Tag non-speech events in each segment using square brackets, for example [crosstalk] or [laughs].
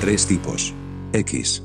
Tres tipos. X.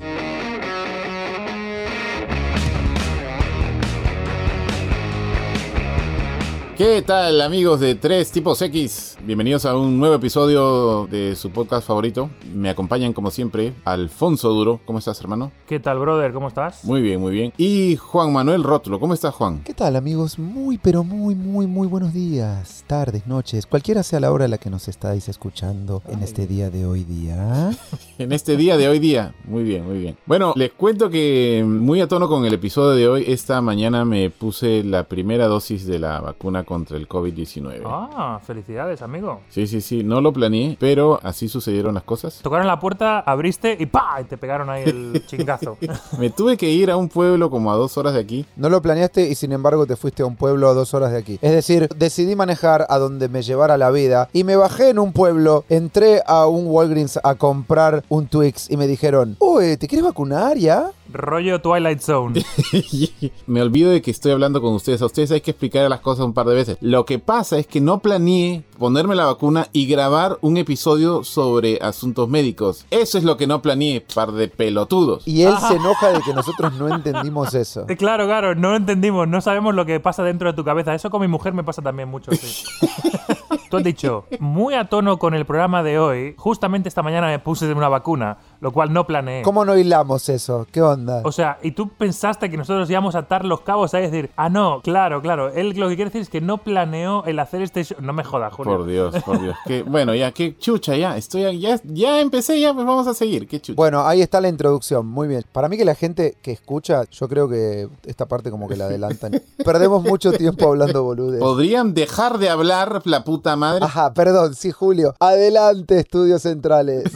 ¿Qué tal amigos de Tres Tipos X? Bienvenidos a un nuevo episodio de su podcast favorito. Me acompañan como siempre Alfonso Duro. ¿Cómo estás hermano? ¿Qué tal, brother? ¿Cómo estás? Muy bien, muy bien. Y Juan Manuel Rótulo. ¿Cómo estás Juan? ¿Qué tal amigos? Muy pero muy muy muy buenos días, tardes, noches, cualquiera sea la hora a la que nos estáis escuchando en este día de hoy día. [laughs] En este día de hoy día. Muy bien, muy bien. Bueno, les cuento que muy a tono con el episodio de hoy, esta mañana me puse la primera dosis de la vacuna contra el COVID-19. Ah, felicidades, amigo. Sí, sí, sí, no lo planeé, pero así sucedieron las cosas. Tocaron la puerta, abriste y ¡pa! Y te pegaron ahí el [laughs] chingazo. [laughs] Me tuve que ir a un pueblo como a dos horas de aquí. No lo planeaste y sin embargo te fuiste a un pueblo a dos horas de aquí. Es decir, decidí manejar a donde me llevara la vida y me bajé en un pueblo, entré a un Walgreens a comprar un Twix y me dijeron, uy, ¿te quieres vacunar ya? Rollo Twilight Zone. [laughs] Me olvido de que estoy hablando con ustedes. A ustedes hay que explicar las cosas un par de veces. Lo que pasa es que no planeé ponerme la vacuna y grabar un episodio sobre asuntos médicos. Eso es lo que no planeé, par de pelotudos. Y él se [laughs] enoja de que nosotros no entendimos eso. Eh, Claro, claro, no lo entendimos, no sabemos lo que pasa dentro de tu cabeza. Eso con mi mujer me pasa también mucho. sí. [laughs] Tú has dicho, muy a tono con el programa de hoy, justamente esta mañana me puse de una vacuna, lo cual no planeé. ¿Cómo no hilamos eso? ¿Qué onda? O sea, y tú pensaste que nosotros íbamos a atar los cabos y decir, ah, no, claro, claro. Él lo que quiere decir es que no planeó el hacer este show. No me jodas, Julio. Por Dios, por Dios. Que, bueno, ya, qué chucha, ya. Estoy, ya, ya empecé, ya, pues vamos a seguir. Qué chucha. Bueno, ahí está la introducción, muy bien. Para mí que la gente que escucha, yo creo que esta parte como que la adelantan. [laughs] Perdemos mucho tiempo hablando boludes. ¿Podrían dejar de hablar la puta madre? Ajá, perdón, sí, Julio. Adelante, estudios centrales. [laughs]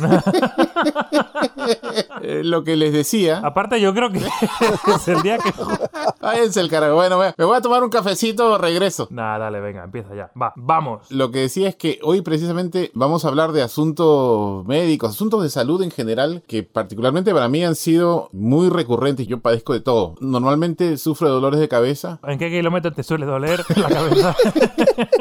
Eh, lo que les decía. Aparte, yo creo que [laughs] es el día que. Váyanse el carajo. Bueno, me voy a tomar un cafecito, regreso. Nah, dale, venga, empieza ya. Va, vamos. Lo que decía es que hoy precisamente vamos a hablar de asuntos médicos, asuntos de salud en general, que particularmente para mí han sido muy recurrentes. Yo padezco de todo. Normalmente sufro de dolores de cabeza. ¿En qué kilómetro te suele doler la cabeza? [laughs]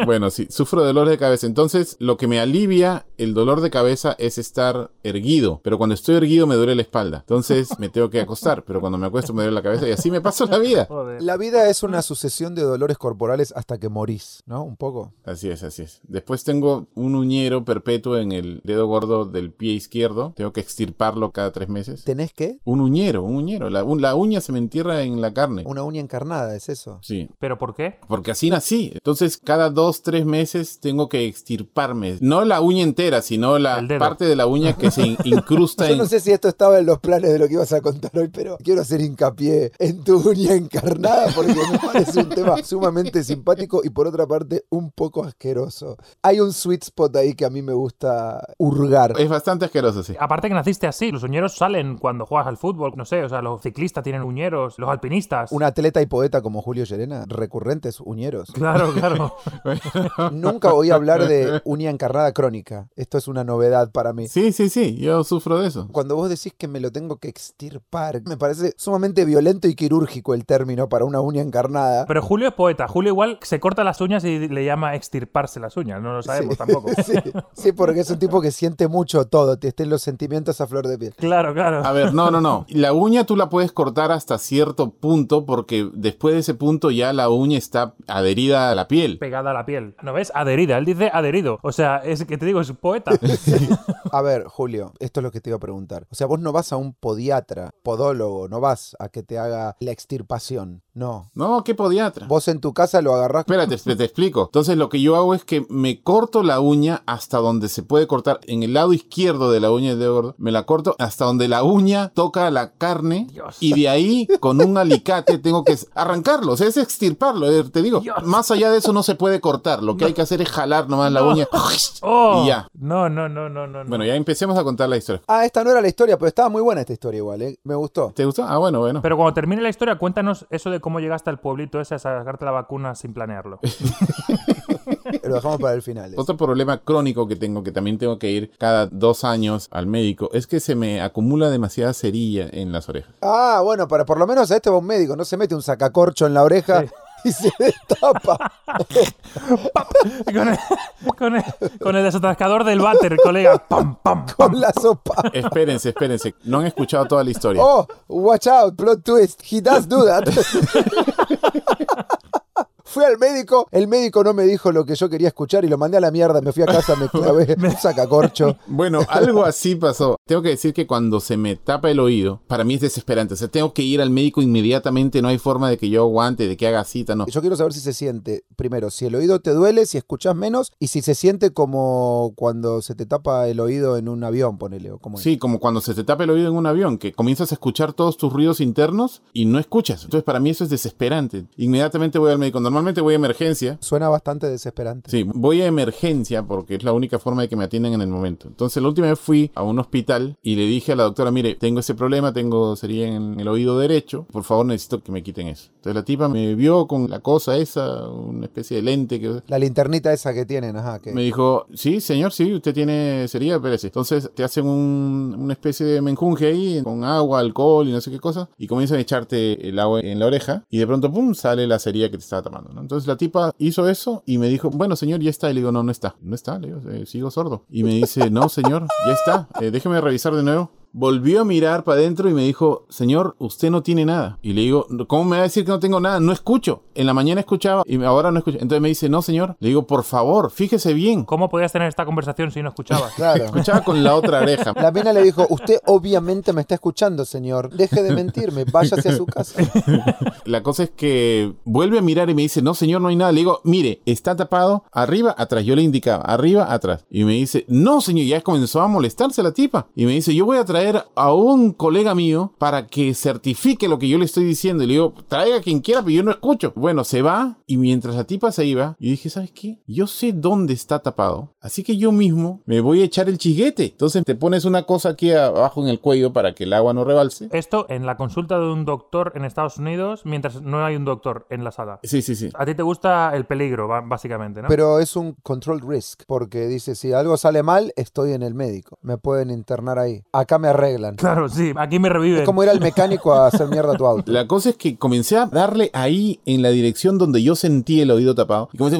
Bueno, sí, sufro de dolores de cabeza. Entonces, lo que me alivia el dolor de cabeza es estar erguido. Pero cuando estoy erguido me duele la espalda. Entonces, me tengo que acostar. Pero cuando me acuesto me duele la cabeza y así me paso la vida. Joder. La vida es una sucesión de dolores corporales hasta que morís, ¿no? Un poco. Así es, así es. Después tengo un uñero perpetuo en el dedo gordo del pie izquierdo. Tengo que extirparlo cada tres meses. ¿Tenés qué? Un uñero, un uñero. La, un- la uña se me entierra en la carne. Una uña encarnada, ¿es eso? Sí. ¿Pero por qué? Porque así nací. Entonces, cada dos, tres meses tengo que extirparme. No la uña entera, sino la parte de la uña que se in- [laughs] incrusta Yo en. no sé si esto estaba en los planes de lo que ibas a contar hoy, pero quiero hacer hincapié en tu uña encarnada porque me parece un tema sumamente simpático y por otra parte un poco asqueroso. Hay un sweet spot ahí que a mí me gusta hurgar. Es bastante asqueroso, sí. Aparte que naciste así, los uñeros salen cuando juegas al fútbol, no sé, o sea, los ciclistas tienen uñeros, los alpinistas. Un atleta y poeta como Julio Llerena, recurrentes uñeros. Claro, claro. [laughs] Nunca oí hablar de [laughs] uña encarnada crónica. Esto es una novedad para mí. Sí, sí, sí. Yo sufro de eso. Cuando vos decís que me lo tengo que extirpar, me parece sumamente violento y quirúrgico el término para una uña encarnada. Pero Julio es poeta. Julio igual se corta las uñas y le llama extirparse las uñas. No lo sabemos Sí. [laughs] tampoco. Sí, sí, porque es un tipo que siente mucho todo, te estén los sentimientos a flor de piel. Claro, claro. A ver, no, no, no. La uña tú la puedes cortar hasta cierto punto porque después de ese punto ya la uña está adherida a la piel. Pegada a la piel. ¿No ves? Adherida. Él dice adherido. O sea, es que te digo, es poeta. [laughs] [laughs] A ver, Julio, esto es lo que te iba a preguntar. O sea, vos no vas a un podiatra, podólogo, no vas a que te haga la extirpación. No. No, qué podiatra. Vos en tu casa lo agarrás. Espérate, te, te explico. Entonces lo que yo hago es que me corto la uña hasta donde se puede cortar. En el lado izquierdo de la uña dedo gordo, me la corto hasta donde la uña toca la carne. Dios. Y de ahí, con un alicate, tengo que arrancarlo. O sea, es extirparlo. Te digo, Dios. más allá de eso no se puede cortar. Lo que hay que hacer es jalar nomás la uña. [laughs] Oh, Y ya. No, no, no, no, no. no. Bueno, ya empecemos a contar la historia. Ah, esta no era la historia, pero estaba muy buena esta historia igual, ¿eh? Me gustó. ¿Te gustó? Ah, bueno, bueno. Pero cuando termine la historia, cuéntanos eso de cómo llegaste al pueblito ese a sacarte la vacuna sin planearlo. [laughs] Lo dejamos para el final. Otro problema crónico que tengo, que también tengo que ir cada dos años al médico, es que se me acumula demasiada cerilla en las orejas. Ah, bueno, para por lo menos a este va un médico, no se mete un sacacorcho en la oreja Sí. [laughs] y se destapa. con, el, con, el, con el desatascador del váter, colega. Pam, pam, pam. con la sopa. Espérense, espérense. No han escuchado toda la historia. Oh, watch out, plot twist. He does do that. [laughs] Fui al médico, el médico no me dijo lo que yo quería escuchar y lo mandé a la mierda. Me fui a casa, me clavé [laughs] un sacacorcho. Bueno, algo así pasó. Tengo que decir que cuando se me tapa el oído, para mí es desesperante. O sea, tengo que ir al médico inmediatamente. No hay forma de que yo aguante, de que haga cita, no. Yo quiero saber si se siente, primero, si el oído te duele, si escuchas menos y si se siente como cuando se te tapa el oído en un avión, ponele. O como Sí, como cuando se te tapa el oído en un avión, que comienzas a escuchar todos tus ruidos internos y no escuchas. Entonces, para mí eso es desesperante. Inmediatamente voy al médico. Normalmente voy a emergencia. Suena bastante desesperante. Sí, voy a emergencia porque es la única forma de que me atiendan en el momento. Entonces, la última vez fui a un hospital y le dije a la doctora, mire, tengo ese problema, tengo, sería en el oído derecho, por favor necesito que me quiten eso. Entonces la tipa me vio con la cosa esa, una especie de lente que... La linternita esa que tienen, ajá. Que... Me dijo, sí, señor, sí, usted tiene, sería, espérese. Entonces te hacen un- una especie de menjunje ahí con agua, alcohol y no sé qué cosa, y comienzan a echarte el agua en la oreja, y de pronto, pum, sale la cerilla que te estaba Entonces la tipa hizo eso y me dijo, bueno, señor, ya está. Y le digo, no, no está. No está, le digo, "eh, sigo sordo. Y me dice, no, señor, ya está. Eh, déjeme revisar de nuevo. Volvió a mirar para adentro y me dijo, señor, usted no tiene nada. Y le digo, ¿cómo me va a decir que no tengo nada? No escucho. En la mañana escuchaba y ahora no escucho. Entonces me dice, no, señor. Le digo, por favor, fíjese bien. ¿Cómo podías tener esta conversación si no escuchabas? [laughs] Claro. Escuchaba con la otra oreja. La mina le dijo, usted obviamente me está escuchando, señor. Deje de mentirme, váyase a su casa. [laughs] La cosa es que vuelve a mirar y me dice, no, señor, no hay nada. Le digo, mire, está tapado arriba, atrás. Yo le indicaba, arriba, atrás. Y me dice, no, señor, ya comenzó a molestarse la tipa. Y me dice, yo voy a traer a un colega mío para que certifique lo que yo le estoy diciendo. Y le digo, traiga quien quiera, pero yo no escucho. Bueno, se va y mientras la tipa se iba, yo dije, ¿sabes qué? Yo sé dónde está tapado. Así que yo mismo me voy a echar el chiguete. Entonces te pones una cosa aquí abajo en el cuello para que el agua no rebalse. Esto en la consulta de un doctor en Estados Unidos, mientras no hay un doctor en la sala. Sí, sí, sí. A ti te gusta el peligro, básicamente, ¿no? Pero es un control risk, porque dice, si algo sale mal, estoy en el médico. Me pueden internar ahí. Acá me arreglan. Claro, sí, aquí me reviven. Es como ir al mecánico a hacer mierda a tu auto. La cosa es que comencé a darle ahí en la dirección donde yo sentí el oído tapado. Y comencé.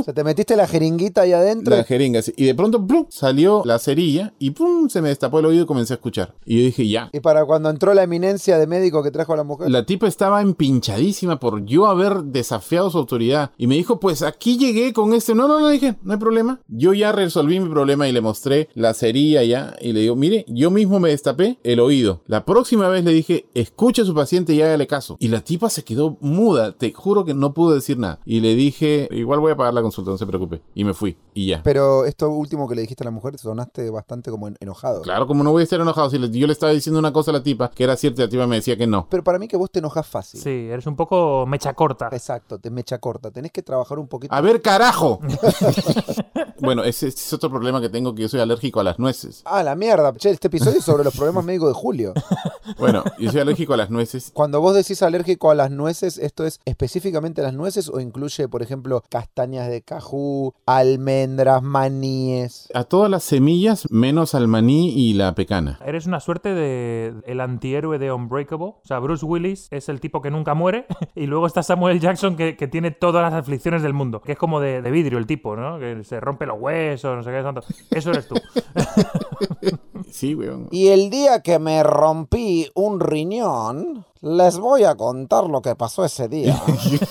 O sea, te metiste la jeringuita ahí adentro. La jeringa. así, Y de pronto ¡plum! salió la cerilla y ¡pum! se me destapó el oído y comencé a escuchar. Y yo dije, ya. Y para cuando entró la eminencia de médico que trajo a la mujer. La tipa estaba empinchadísima por yo haber desafiado su autoridad. Y me dijo, pues aquí llegué con este. No, no, no, dije, no hay problema. Yo ya resolví mi problema y le mostré la cerilla ya. Y le digo, mire, yo mismo me destapé el oído. La próxima vez le dije, escuche a su paciente y hágale caso. Y la tipa se quedó muda. Te juro que no pudo decir nada. Y le dije, igual voy a pagar la consulta, no se preocupe. Y me fui. Y ya. Pero esto último que le dijiste a la mujer, sonaste bastante como en- enojado. Claro, como no voy a estar enojado si le- yo le estaba diciendo una cosa a la tipa que era cierta y la tipa me decía que no. Pero para mí que vos te enojas fácil. Sí, eres un poco mecha corta. Exacto, te mecha corta. Tenés que trabajar un poquito. A ver, carajo. [laughs] bueno, ese, ese es otro problema que tengo, que yo soy alérgico a las nueces. Ah, la mierda. Che, este episodio es sobre los problemas médicos de Julio. [laughs] Bueno, yo soy alérgico a las nueces. [laughs] Cuando vos decís alérgico a las nueces, ¿esto es específicamente las nueces o incluye, por ejemplo, castañas de cajú, almendras, maníes? A todas las semillas, menos al maní y la pecana. Eres una suerte de el antihéroe de Unbreakable. O sea, Bruce Willis es el tipo que nunca muere. [laughs] Y luego está Samuel Jackson que, que tiene todas las aflicciones del mundo. Que es como de, de vidrio el tipo, ¿no? Que se rompe los huesos, no sé qué tanto. Eso eres tú. [laughs] Sí, weón. Y el día que me rompí un riñón, les voy a contar lo que pasó ese día.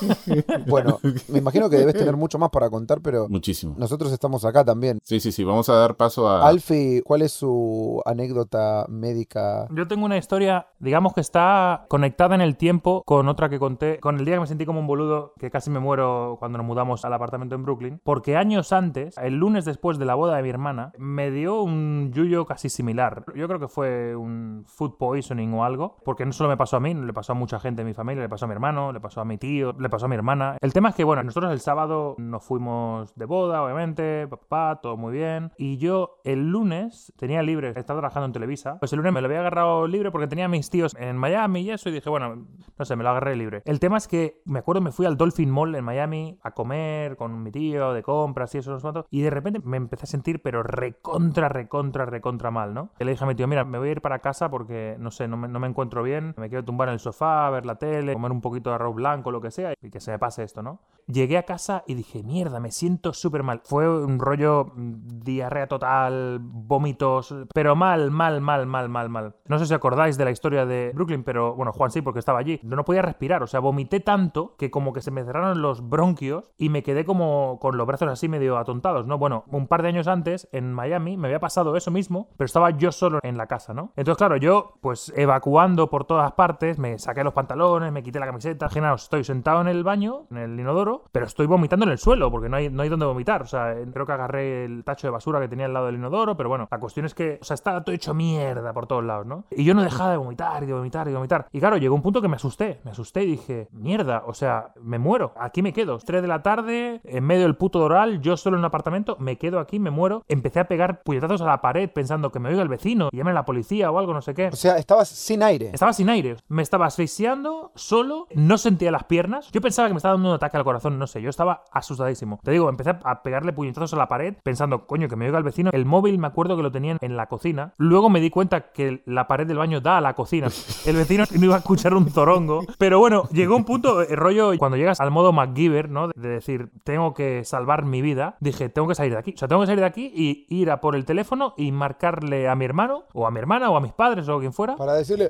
[laughs] bueno, me imagino que debes tener mucho más para contar, pero Muchísimo. nosotros estamos acá también. Sí, sí, sí. Vamos a dar paso a. Alfie, ¿cuál es su anécdota médica? Yo tengo una historia, digamos que está conectada en el tiempo con otra que conté, con el día que me sentí como un boludo, que casi me muero cuando nos mudamos al apartamento en Brooklyn, porque años antes, el lunes después de la boda de mi hermana, me dio un yuyo casi similar. Yo creo que fue un food poisoning o algo, porque no solo me pasó a mí, le pasó a mucha gente de mi familia, le pasó a mi hermano, le pasó a mi tío, le pasó a mi hermana. El tema es que, bueno, nosotros el sábado nos fuimos de boda, obviamente, papá, todo muy bien, y yo el lunes tenía libre, estaba trabajando en Televisa, pues el lunes me lo había agarrado libre porque tenía a mis tíos en Miami y eso, y dije, bueno, no sé, me lo agarré libre. El tema es que me acuerdo me fui al Dolphin Mall en Miami a comer con mi tío de compras y eso, sé cuánto, y de repente me empecé a sentir, pero recontra, recontra, recontra mal, ¿no? Y le dije a mi tío, mira, me voy a ir para casa porque, no sé, no me, no me encuentro bien, me quiero tumbar en el sofá, ver la tele, comer un poquito de arroz blanco, lo que sea, y que se me pase esto, ¿no? Llegué a casa y dije, mierda, me siento súper mal. Fue un rollo mm, diarrea total, vómitos, pero mal, mal, mal, mal, mal, mal. No sé si acordáis de la historia de Brooklyn, pero bueno, Juan sí, porque estaba allí. No podía respirar, o sea, vomité tanto que como que se me cerraron los bronquios y me quedé como con los brazos así medio atontados, ¿no? Bueno, un par de años antes, en Miami, me había pasado eso mismo, pero estaba yo solo en la casa, ¿no? Entonces, claro, yo, pues evacuando por todas partes, me saqué los pantalones, me quité la camiseta, imaginaos, estoy sentado en el baño, en el inodoro, pero estoy vomitando en el suelo, porque no hay, no hay donde vomitar. O sea, creo que agarré el tacho de basura que tenía al lado del inodoro, pero bueno, la cuestión es que, o sea, estaba todo hecho mierda por todos lados, ¿no? Y yo no dejaba de vomitar y de vomitar y de vomitar. Y claro, llegó un punto que me asusté, me asusté y dije, mierda, o sea, me muero, aquí me quedo. 3 de la tarde, en medio del puto doral, yo solo en un apartamento, me quedo aquí, me muero. Empecé a pegar puñetazos a la pared pensando que me oiga el vecino, llame a la policía o algo, no sé qué. O sea, estabas sin aire. Estaba sin aire, me estaba asfixiando, solo, no sentía las piernas. Yo pensaba que me estaba dando un ataque al corazón, no sé, yo estaba asustadísimo. Te digo, empecé a pegarle puñetazos a la pared pensando, coño, que me oiga el vecino. El móvil me acuerdo que lo tenían en la cocina. Luego me di cuenta que la pared del baño da a la cocina. [laughs] El vecino no iba a escuchar un zorongo. Pero bueno, llegó un punto, el rollo, cuando llegas al modo MacGyver, ¿no? De decir, tengo que salvar mi vida, dije, tengo que salir de aquí. O sea, tengo que salir de aquí y ir a por el teléfono y marcarle a mi hermano, o a mi hermana, o a mis padres, o a quien fuera. Para decirle,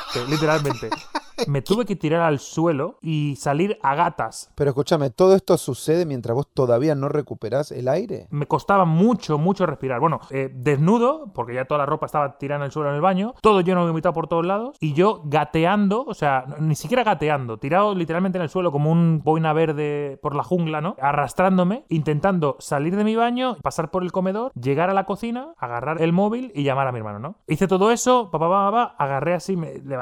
literalmente. Me tuve que tirar al suelo y salir a gatas. pero escúchame, todo esto sucede mientras vos todavía no recuperás el aire. Me costaba mucho, mucho respirar. Bueno, eh, desnudo, porque ya toda la ropa estaba tirada en el suelo en el baño, todo lleno de vomitado por todos lados, y yo gateando, o sea, ni siquiera gateando, tirado literalmente en el suelo como un boina verde por la jungla, ¿no? Arrastrándome, intentando salir de mi baño, pasar por el comedor, llegar a la cocina, agarrar el móvil y llamar a mi hermano, ¿no? Hice todo eso, papá, papá, papá, agarré así, me levanté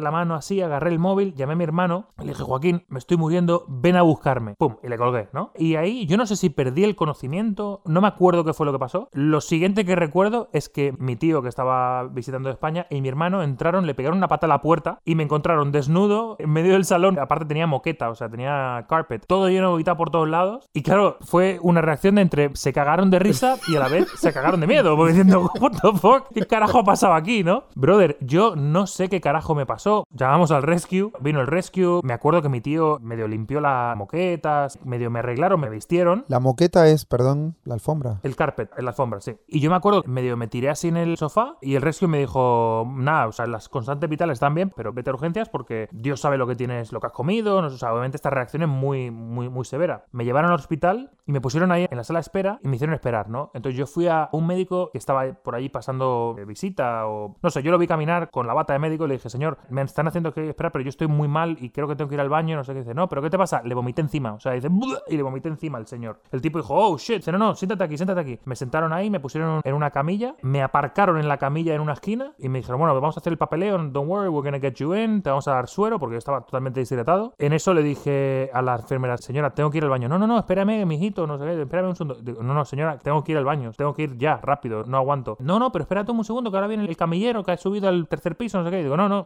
la mano así, agarré el móvil, llamé a mi hermano, le dije, Joaquín, me estoy muriendo, ven a buscarme. Pum, y le colgué, ¿no? Y ahí yo no sé si perdí el conocimiento, no me acuerdo qué fue lo que pasó. Lo siguiente que recuerdo es que mi tío que estaba visitando España y mi hermano entraron, le pegaron una pata a la puerta y me encontraron desnudo en medio del salón. Aparte tenía moqueta, o sea, tenía carpet, todo lleno de por todos lados. Y claro, fue una reacción de entre se cagaron de risa y a la vez se cagaron de miedo, porque diciendo, what the fuck, ¿qué carajo ha pasado aquí, no? Brother, yo no sé qué carajo me pasó. Llamamos al rescue, vino el rescue, me acuerdo que mi tío medio limpió las moquetas, medio me arreglaron, me vistieron. La moqueta es, perdón, la alfombra. El carpet, la alfombra, sí. Y yo me acuerdo, medio me tiré así en el sofá y el rescue me dijo, nada, o sea, las constantes vitales están bien, pero vete a urgencias porque Dios sabe lo que tienes, lo que has comido, no, o sea, obviamente esta reacción es muy, muy, muy severa. Me llevaron al hospital y me pusieron ahí en la sala de espera y me hicieron esperar, ¿no? Entonces yo fui a un médico que estaba por ahí pasando de visita o, no sé, yo lo vi caminar con la bata de médico y le dije, señor, me están haciendo que esperar, pero yo estoy muy mal y creo que tengo que ir al baño, no sé qué. Dice, no, pero ¿qué te pasa? Le vomité encima, o sea, dice, y le vomité encima al señor. El tipo dijo, oh, shit, no, no, siéntate aquí, siéntate aquí. Me sentaron ahí, me pusieron en una camilla, me aparcaron en la camilla en una esquina y me dijeron, bueno, vamos a hacer el papeleo, don't worry, we're gonna get you in, te vamos a dar suero porque yo estaba totalmente deshidratado. En eso le dije a la enfermera, señora, tengo que ir al baño. No, no, no, espérame, mijito, no sé qué, espérame un segundo. Digo, no, no, señora, tengo que ir al baño, tengo que ir ya, rápido, no aguanto. No, no, pero espérate un segundo que ahora viene el camillero que ha subido al tercer piso, no sé qué. Digo, no, no,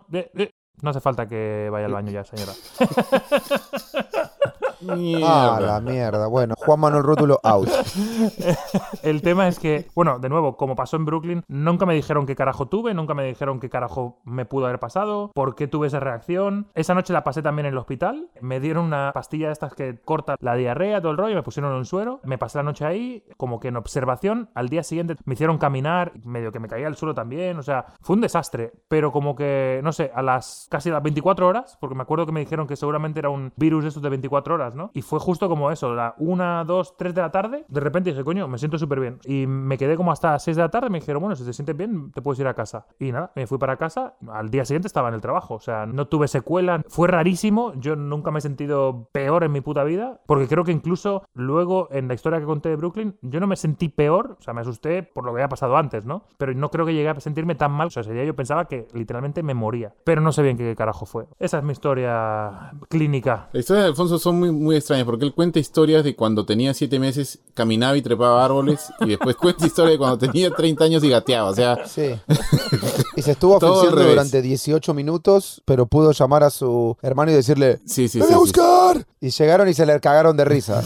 no hace falta que vaya al baño ya, señora. [laughs] Ah, Mierda. la mierda. Bueno, Juan Manuel Rótulo out. [laughs] El tema es que, bueno, de nuevo, como pasó en Brooklyn, nunca me dijeron qué carajo tuve, nunca me dijeron qué carajo me pudo haber pasado, por qué tuve esa reacción. Esa noche la pasé también en el hospital. Me dieron una pastilla de estas que corta la diarrea, todo el rollo, me pusieron un suero. Me pasé la noche ahí, como que en observación. Al día siguiente me hicieron caminar, medio que me caía al suelo también. O sea, fue un desastre. Pero como que, no sé, a las casi a las 24 horas, porque me acuerdo que me dijeron que seguramente era un virus de estos de 24 horas, ¿no? Y fue justo como eso, la 1, 2, 3 de la tarde. De repente dije, coño, me siento súper bien. Y me quedé como hasta 6 de la tarde. Me dijeron, bueno, si te sientes bien, te puedes ir a casa. Y nada, me fui para casa. Al día siguiente estaba en el trabajo. O sea, no tuve secuela. Fue rarísimo. Yo nunca me he sentido peor en mi puta vida. Porque creo que incluso luego en la historia que conté de Brooklyn, yo no me sentí peor. O sea, me asusté por lo que había pasado antes, ¿no? Pero no creo que llegué a sentirme tan mal. O sea, ese día yo pensaba que literalmente me moría. Pero no sé bien qué carajo fue. Esa es mi historia clínica. Las historias de Alfonso son muy, muy extrañas porque él cuenta historias de cuando tenía 7 meses, caminaba y trepaba árboles y después [laughs] cuenta historias de cuando tenía 30 años y gateaba. O sea, Sí. [laughs] Se estuvo ofreciendo durante 18 minutos, pero pudo llamar a su hermano y decirle, sí, sí, ¡Me sí. voy a sí. buscar! Y llegaron y se le cagaron de risa.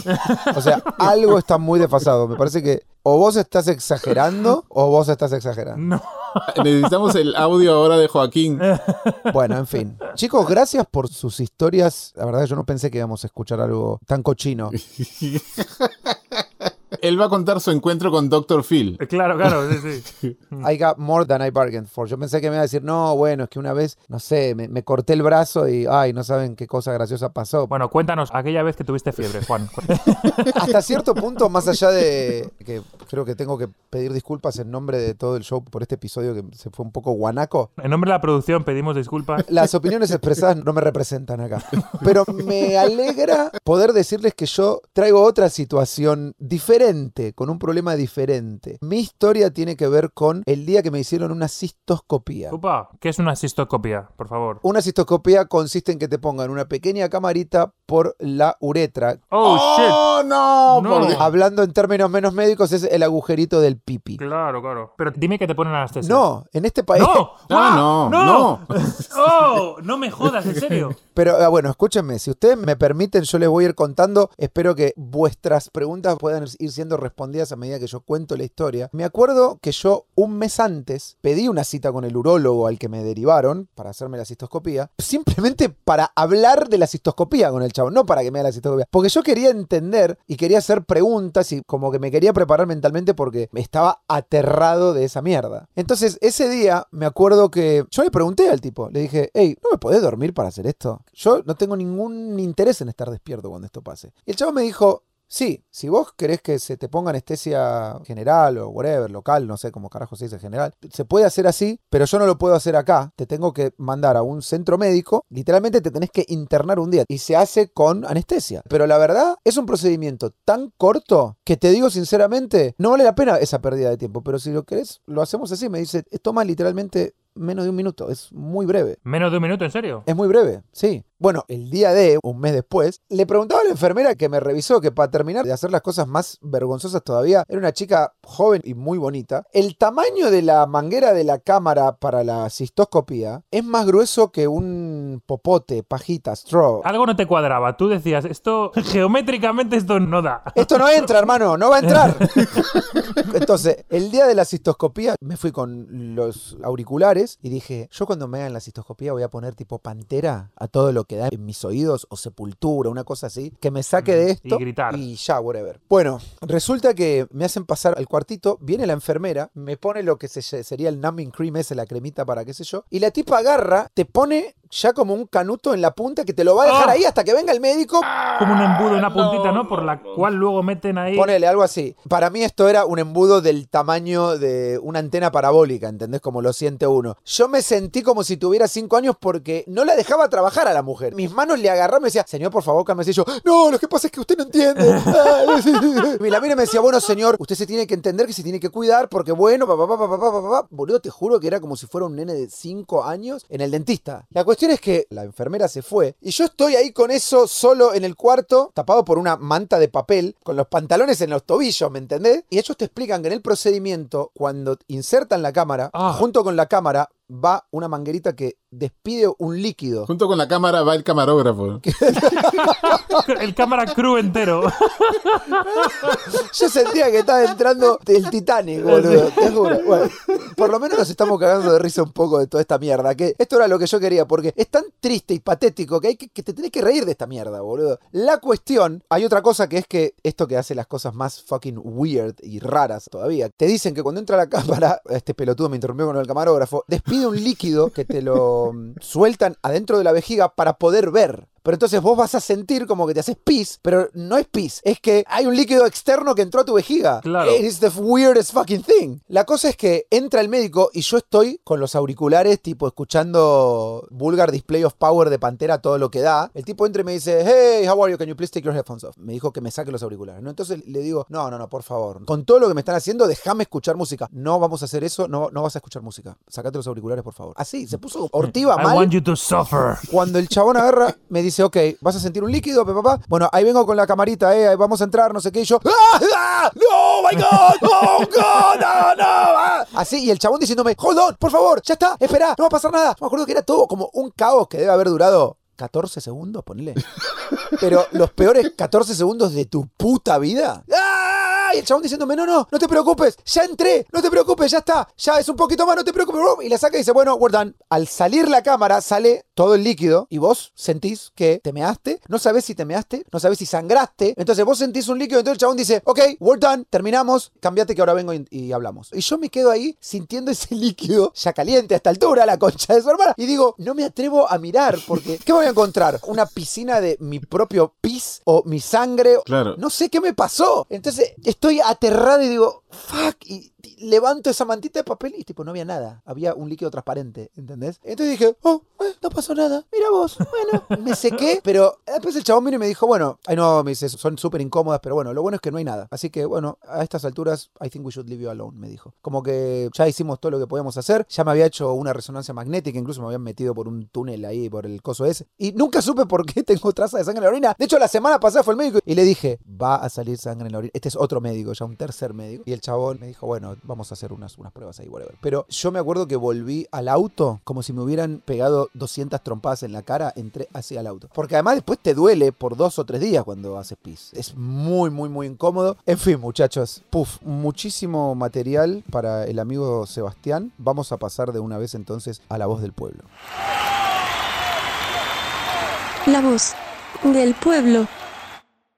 O sea, [laughs] algo está muy desfasado. Me parece que o vos estás exagerando o vos estás exagerando. No, Necesitamos el audio ahora de Joaquín. [laughs] Bueno, en fin. Chicos, gracias por sus historias. La verdad, yo no pensé que íbamos a escuchar algo tan cochino. [laughs] Él va a contar su encuentro con Dr. Phil. Claro, claro, sí, sí. [laughs] I got more than I bargained for. Yo pensé que me iba a decir, no, bueno, es que una vez, no sé, me, me corté el brazo y, ay, no saben qué cosa graciosa pasó. Bueno, cuéntanos aquella vez que tuviste fiebre, Juan. [laughs] Hasta cierto punto, más allá de que creo que tengo que pedir disculpas en nombre de todo el show por este episodio que se fue un poco guanaco. En nombre de la producción pedimos disculpas. [laughs] Las opiniones expresadas no me representan acá. Pero me alegra poder decirles que yo traigo otra situación diferente, con un problema diferente. Mi historia tiene que ver con el día que me hicieron una cistoscopía. Upa, ¿qué es una cistoscopia, por favor? Una cistoscopía consiste en que te pongan una pequeña camarita por la uretra. Oh, shit. ¡Oh, no! No. Hablando en términos menos médicos, es el agujerito del pipi. Claro, claro. Pero dime que te ponen anestesia. No, en este país. ¡No! [laughs] Ah, ¡Ah! no, ¡No! [laughs] ¡Oh! No me jodas, en serio. [laughs] Pero ah, bueno, escúchenme, si ustedes me permiten, yo les voy a ir contando. Espero que vuestras preguntas puedan ir siendo respondidas a medida que yo cuento la historia. Me acuerdo que yo un mes antes pedí una cita con el urólogo al que me derivaron para hacerme la cistoscopía, simplemente para hablar de la cistoscopía con el chavo, no para que me haga la cistoscopía. Porque yo quería entender y quería hacer preguntas y como que me quería preparar mentalmente porque estaba aterrado de esa mierda. Entonces, ese día me acuerdo que yo le pregunté al tipo, le dije, hey, ¿no me podés dormir para hacer esto? Yo no tengo ningún interés en estar despierto cuando esto pase. Y el chavo me dijo, Sí, si vos querés que se te ponga anestesia general o whatever, local, no sé cómo carajo se dice general, se puede hacer así, pero yo no lo puedo hacer acá. Te tengo que mandar a un centro médico, literalmente te tenés que internar un día y se hace con anestesia. Pero la verdad es un procedimiento tan corto que te digo sinceramente, no vale la pena esa pérdida de tiempo, pero si lo querés, lo hacemos así. Me dice, toma literalmente menos de un minuto, es muy breve. ¿Menos de un minuto, en serio? Es muy breve, sí. Bueno, el día de, un mes después, le preguntaba a la enfermera que me revisó que para terminar de hacer las cosas más vergonzosas todavía, era una chica joven y muy bonita. El tamaño de la manguera de la cámara para la cistoscopía es más grueso que un popote, pajita, straw. Algo no te cuadraba. Tú decías, esto, [laughs] geométricamente esto no da. Esto no entra, hermano, no va a entrar. [laughs] Entonces, el día de la cistoscopía me fui con los auriculares y dije, yo cuando me hagan la cistoscopía voy a poner tipo pantera a todo lo que da en mis oídos o sepultura, una cosa así, que me saque de Mm, y esto gritar. y ya, whatever. Bueno, resulta que me hacen pasar al cuartito, viene la enfermera, me pone lo que se- sería el numbing cream ese, la cremita para qué sé yo, y la tipa agarra, te pone ya como un canuto en la punta que te lo va a dejar ¡Ah! ahí hasta que venga el médico. Como un embudo, una puntita, ¿no? Por la cual luego meten ahí. Ponele algo así. Para mí esto era un embudo del tamaño de una antena parabólica, ¿entendés? Como lo siente uno. Yo me sentí como si tuviera cinco años porque no la dejaba trabajar a la mujer. Mis manos le agarraron y me decía, señor, por favor, cálmese. Y yo, no, lo que pasa es que usted no entiende. [laughs] y la mina me decía, bueno, señor, usted se tiene que entender que se tiene que cuidar porque, bueno, papá, papá, papá, papá. Boludo, te juro que era como si fuera un nene de cinco años en el dentista. La cuestión es que la enfermera se fue y yo estoy ahí con eso solo en el cuarto, tapado por una manta de papel, con los pantalones en los tobillos, ¿me entendés? Y ellos te explican que en el procedimiento, cuando insertan la cámara, Ah. junto con la cámara va una manguerita que despide un líquido. Junto con la cámara va el camarógrafo. [laughs] El cámara crew entero. Yo sentía que estaba entrando el Titanic, boludo, te juro. Bueno, por lo menos nos estamos cagando de risa un poco de toda esta mierda. Que esto era lo que yo quería, porque es tan triste y patético que, hay que, que te tenés que reír de esta mierda, boludo. La cuestión, hay otra cosa que es que esto que hace las cosas más fucking weird y raras todavía. Te dicen que cuando entra la cámara, este pelotudo me interrumpió con el camarógrafo, despide un líquido que te lo mm, sueltan adentro de la vejiga para poder ver. Pero entonces vos vas a sentir como que te haces pis, pero no es pis, es que hay un líquido externo que entró a tu vejiga. Claro. It's the weirdest fucking thing. La cosa es que entra el médico y yo estoy con los auriculares, tipo escuchando Vulgar Display of Power de Pantera, todo lo que da. El tipo entra y me dice, hey, how are you? Can you please take your headphones off? Me dijo que me saque los auriculares, ¿no? Entonces le digo, no, no, no, por favor. Con todo lo que me están haciendo, déjame escuchar música. No vamos a hacer eso, no, no vas a escuchar música. Sacate los auriculares, por favor. Así, se puso ortiva I mal. want you to suffer. Cuando el chabón agarra, me dice, ok, vas a sentir un líquido, papá. Bueno, ahí vengo con la camarita, eh, ahí vamos a entrar, no sé qué. Y yo, ¡ah! ¡ah! ¡No, my God! ¡Oh! ¡No, no! ah". Así, y el chabón diciéndome, hold on, por favor, ya está, espera, no va a pasar nada. Me acuerdo que era todo como un caos que debe haber durado 14 segundos, ponele. Pero los peores 14 segundos de tu puta vida. ¡Ah! Y el chabón diciéndome, no, no, no te preocupes, ya entré, no te preocupes, ya está, ya es un poquito más, no te preocupes. Y la saca y dice, bueno, we're. Al salir la cámara sale todo el líquido y vos sentís que te measte, no sabés si te measte, no sabés si sangraste. Entonces vos sentís un líquido, entonces el chabón dice, ok, we're done, terminamos, cambiate que ahora vengo y, y hablamos. Y yo me quedo ahí sintiendo [laughs] ese líquido ya caliente a esta altura, la concha de su hermana. Y digo, no me atrevo a mirar porque, ¿qué voy a encontrar? ¿Una piscina de mi propio pis o mi sangre? Claro. No sé qué me pasó. Entonces estoy aterrado y digo, fuck. Y y levanto esa mantita de papel y tipo no había nada. Había un líquido transparente, ¿entendés? Entonces dije, oh, eh, no pasó nada. Mira vos. Bueno, [laughs] me sequé. Pero después el chabón vino y me dijo, bueno, ay no, me dice, son súper incómodas, pero bueno, lo bueno es que no hay nada. Así que bueno, a estas alturas, I think we should leave you alone, me dijo. Como que ya hicimos todo lo que podíamos hacer. Ya me había hecho una resonancia magnética, incluso me habían metido por un túnel ahí, por el coso ese. Y nunca supe por qué [laughs] tengo traza de sangre en la orina. De hecho, la semana pasada fue el médico y le dije, va a salir sangre en la orina. Este es otro médico, ya un tercer médico. Y el chabón me dijo, bueno, vamos a hacer unas, unas pruebas ahí, whatever. Pero yo me acuerdo que volví al auto como si me hubieran pegado 200 trompadas en la cara, entré hacia el auto. Porque además después te duele por dos o tres días cuando haces pis. Es muy, muy, muy incómodo. En fin, muchachos, puf, muchísimo material para el amigo Sebastián. Vamos a pasar de una vez entonces a la voz del pueblo. La voz del pueblo.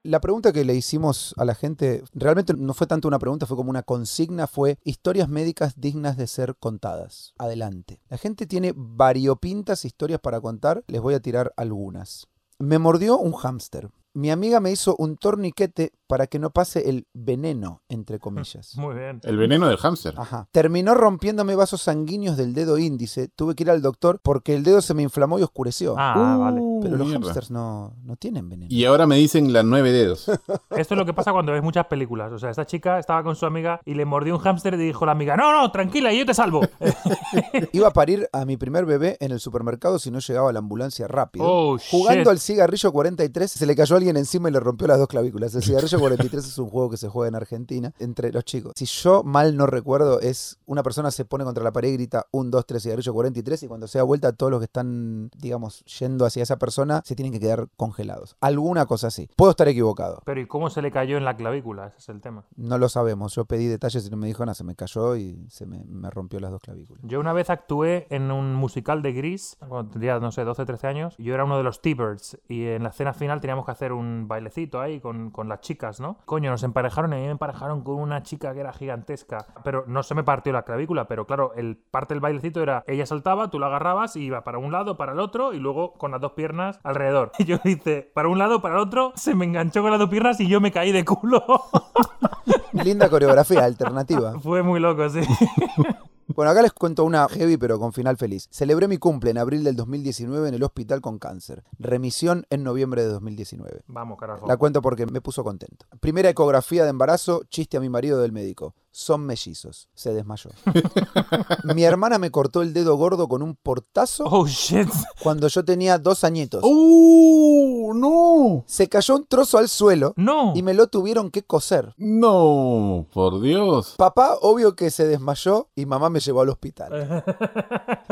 La pregunta que le hicimos a la gente realmente no fue tanto una pregunta, fue como una consigna, fue historias médicas dignas de ser contadas. Adelante. La gente tiene variopintas historias para contar, les voy a tirar algunas. Me mordió un hámster. Mi amiga me hizo un torniquete para que no pase el veneno, entre [laughs] comillas. Muy bien. El veneno del hámster. Ajá. Terminó rompiéndome vasos sanguíneos del dedo índice. Tuve que ir al doctor porque el dedo se me inflamó y oscureció. Ah, vale. Pero los mierda. hámsters no, no tienen veneno. Y ahora me dicen las nueve dedos. [laughs] Esto es lo que pasa cuando ves muchas películas. O sea, esta chica estaba con su amiga y le mordió un hámster y dijo la amiga, no, no, tranquila, yo te salvo. [laughs] Iba a parir a mi primer bebé en el supermercado si no llegaba la ambulancia rápido. Oh, Jugando shit. al cigarrillo 43, se le cayó alguien encima y le rompió las dos clavículas. El cigarrillo 43 es un juego que se juega en Argentina entre los chicos. Si yo mal no recuerdo, es una persona se pone contra la pared y grita 1, 2, 3, cigarrillo 43 y cuando se da vuelta todos los que están, digamos, yendo hacia esa persona se tienen que quedar congelados. Alguna cosa así. Puedo estar equivocado. Pero ¿y cómo se le cayó en la clavícula? Ese es el tema. No lo sabemos. Yo pedí detalles y no me dijo nada. Se me cayó y se me, me rompió las dos clavículas. Yo una vez actué en un musical de Gris, cuando tendría, no sé, 12, 13 años, yo era uno de los T-Birds, y en la escena final teníamos que hacer un bailecito ahí con, con las chicas, ¿no? Coño, nos emparejaron y a mí me emparejaron con una chica que era gigantesca, pero no se me partió la clavícula, pero claro, el parte del bailecito era, ella saltaba, tú la agarrabas y iba para un lado, para el otro, y luego con las dos piernas alrededor. [laughs] Y yo hice, para un lado, para el otro, se me enganchó con las dos piernas y yo me caí de culo. [laughs] Linda coreografía alternativa. Fue muy loco, sí. [laughs] Bueno, acá les cuento una heavy pero con final feliz. Celebré mi cumple en abril del 2019 en el hospital con cáncer. Remisión en noviembre de 2019. Vamos, carajo. La cuento porque me puso contento. Primera ecografía de embarazo, chiste a mi marido del médico. Son mellizos. Se desmayó. [laughs] mi hermana me cortó el dedo gordo con un portazo Oh, shit. cuando yo tenía dos añitos. ¡Uh! ¡No! Se cayó un trozo al suelo No. y me lo tuvieron que coser. ¡No! ¡Por Dios! Papá, obvio que se desmayó y mamá me llevó al hospital.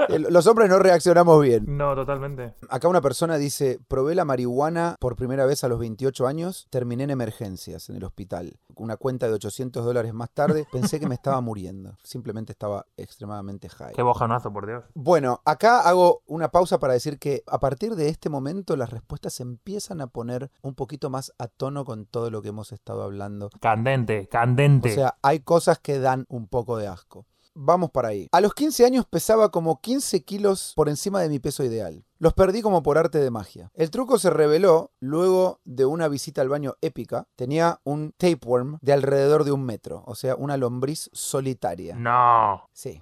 [laughs] Los hombres no reaccionamos bien. No, totalmente. Acá una persona dice, probé la marihuana por primera vez a los 28 años, terminé en emergencias en el hospital. Una cuenta de 800 dólares más tarde, pensé que me [laughs] estaba muriendo. Simplemente estaba extremadamente high. Qué bojanazo, por Dios. Bueno, acá hago una pausa para decir que a partir de este momento las respuestas se empiezan a poner un poquito más a tono con todo lo que hemos estado hablando. Candente, O candente. sea, hay cosas que dan un poco de asco. Vamos para ahí. A los 15 años pesaba como 15 kilos por encima de mi peso ideal. Los perdí como por arte de magia. El truco se reveló luego de una visita al baño épica. Tenía un tapeworm de alrededor de un metro, o sea, una lombriz solitaria. no. Sí.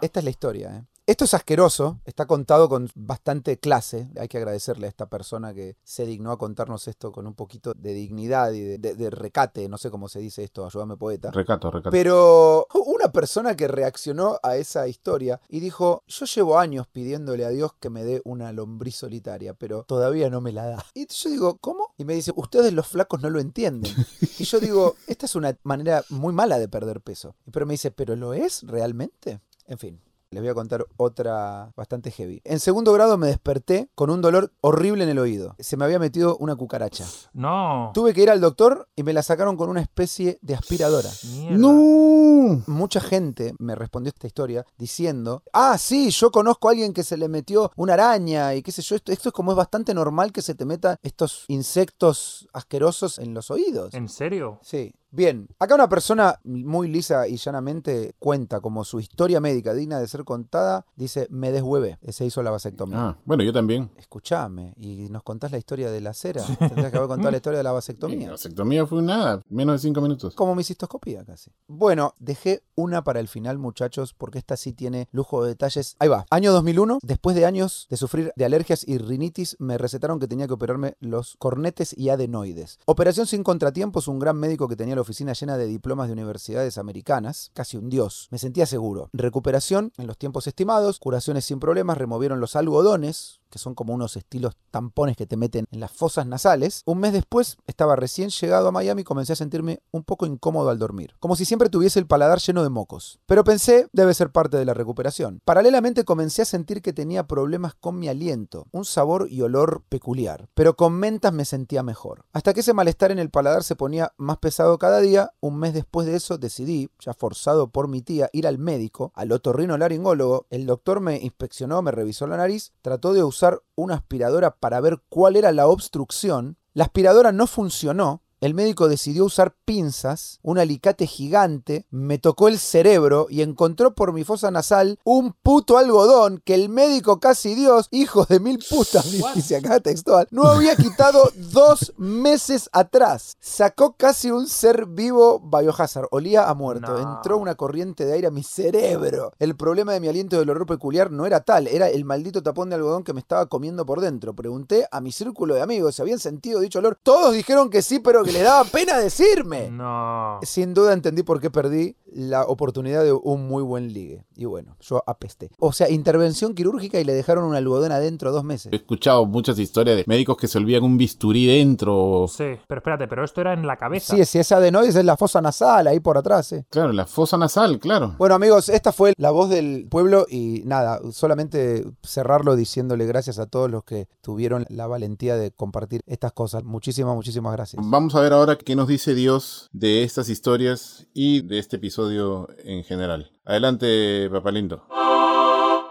Esta es la historia, ¿eh? Esto es asqueroso, está contado con bastante clase. Hay que agradecerle a esta persona que se dignó a contarnos esto con un poquito de dignidad y de, de- de recate. No sé cómo se dice esto, ayúdame poeta. Recato, recato. Pero una persona que reaccionó a esa historia y dijo, yo llevo años pidiéndole a Dios que me dé una lombriz solitaria, pero todavía no me la da. Y yo digo, ¿cómo? Y me dice, ustedes los flacos no lo entienden. Y yo digo, esta es una manera muy mala de perder peso. Pero me dice, ¿pero lo es realmente? En fin. Les voy a contar otra bastante heavy. En segundo grado me desperté con un dolor horrible en el oído. Se me había metido una cucaracha. No. Tuve que ir al doctor y me la sacaron con una especie de aspiradora. Mierda. ¡No! Mucha gente me respondió esta historia diciendo, ah, sí, yo conozco a alguien que se le metió una araña y qué sé yo, esto, esto es como es bastante normal que se te meta estos insectos asquerosos en los oídos. ¿En serio? Sí. Bien, acá una persona muy lisa y llanamente cuenta como su historia médica digna de ser contada, dice, me deshueve, se hizo la vasectomía. Ah, bueno, yo también. Escuchame, y nos contás la historia de la cera. Tendrías que haber contado la historia de la vasectomía. [laughs] vasectomía fue nada, menos de cinco minutos. Como mi cistoscopía casi. Bueno, dejé una para el final, muchachos, porque esta sí tiene lujo de detalles. Ahí va. Año 2001, después de años de sufrir de alergias y rinitis, me recetaron que tenía que operarme los cornetes y adenoides. Operación sin contratiempos, un gran médico que tenía oficina llena de diplomas de universidades americanas, casi un dios. Me sentía seguro. Recuperación en los tiempos estimados, curaciones sin problemas, removieron los algodones, que son como unos estilos tampones que te meten en las fosas nasales. Un mes después, estaba recién llegado a Miami y comencé a sentirme un poco incómodo al dormir, como si siempre tuviese el paladar lleno de mocos. Pero pensé, debe ser parte de la recuperación. Paralelamente comencé a sentir que tenía problemas con mi aliento, un sabor y olor peculiar, pero con mentas me sentía mejor. Hasta que ese malestar en el paladar se ponía más pesado cada día, un mes después de eso decidí, ya forzado por mi tía, ir al médico, al otorrinolaringólogo. El doctor me inspeccionó, me revisó la nariz, trató de usar una aspiradora para ver cuál era la obstrucción. La aspiradora no funcionó. El médico decidió usar pinzas, un alicate gigante, me tocó el cerebro y encontró por mi fosa nasal un puto algodón que el médico casi Dios, hijo de mil putas, dice acá textual, no había quitado dos meses atrás. Sacó casi un ser vivo biohazard, olía a muerto. No. Entró una corriente de aire a mi cerebro. El problema de mi aliento del olor peculiar no era tal, era el maldito tapón de algodón que me estaba comiendo por dentro. Pregunté a mi círculo de amigos si habían sentido dicho olor. Todos dijeron que sí, pero les daba pena decirme. No. Sin duda entendí por qué perdí la oportunidad de un muy buen ligue. Y bueno, yo apesté. O sea, intervención quirúrgica y le dejaron un algodón adentro dos meses. He escuchado muchas historias de médicos que se olvidan un bisturí dentro. Sí, pero espérate, pero esto era en la cabeza. Sí, si es adenoides es la fosa nasal, ahí por atrás. eh. Claro, la fosa nasal, claro. Bueno amigos, esta fue la voz del pueblo y nada, solamente cerrarlo diciéndole gracias a todos los que tuvieron la valentía de compartir estas cosas. Muchísimas, muchísimas gracias. Vamos a ver ahora qué nos dice Dios de estas historias y de este episodio en general. Adelante, papá lindo.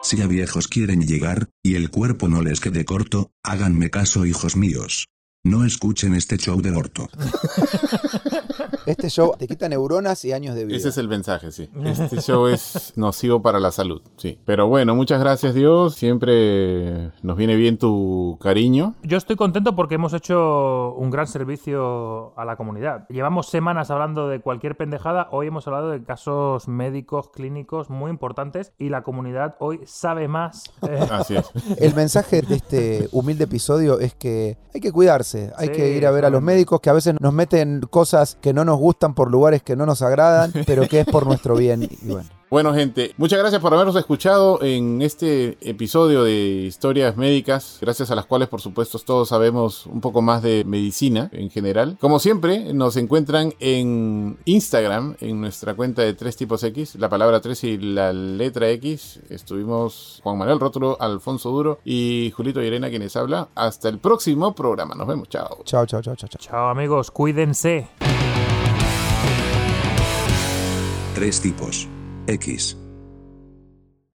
Si a viejos quieren llegar, y el cuerpo no les quede corto, háganme caso hijos míos. No escuchen este show del orto. [laughs] Este show te quita neuronas y años de vida. Ese es el mensaje, sí. [laughs] Este show es nocivo para la salud, sí. Pero bueno, muchas gracias Dios. Siempre nos viene bien tu cariño. Yo estoy contento porque hemos hecho un gran servicio a la comunidad. Llevamos semanas hablando de cualquier pendejada, hoy hemos hablado de casos médicos, clínicos muy importantes y la comunidad hoy sabe más. eh, [laughs] Así es. [laughs] El mensaje de este humilde episodio es que hay que cuidarse, hay Sí, que ir a ver a los médicos que a veces nos meten cosas que no nos gustan por lugares que no nos agradan, [laughs] pero que es por nuestro bien. Y bueno, Bueno, gente, muchas gracias por habernos escuchado en este episodio de historias médicas, gracias a las cuales, por supuesto, todos sabemos un poco más de medicina en general. Como siempre, nos encuentran en Instagram, en nuestra cuenta de tres tipos X, la palabra 3 y la letra X. Estuvimos Juan Manuel Rótulo, Alfonso Duro y Julito y Irena quienes habla. Hasta el próximo programa. Nos vemos. Chao. chao, chao, chao, chao. chao. Chao amigos, cuídense. Tres tipos. X.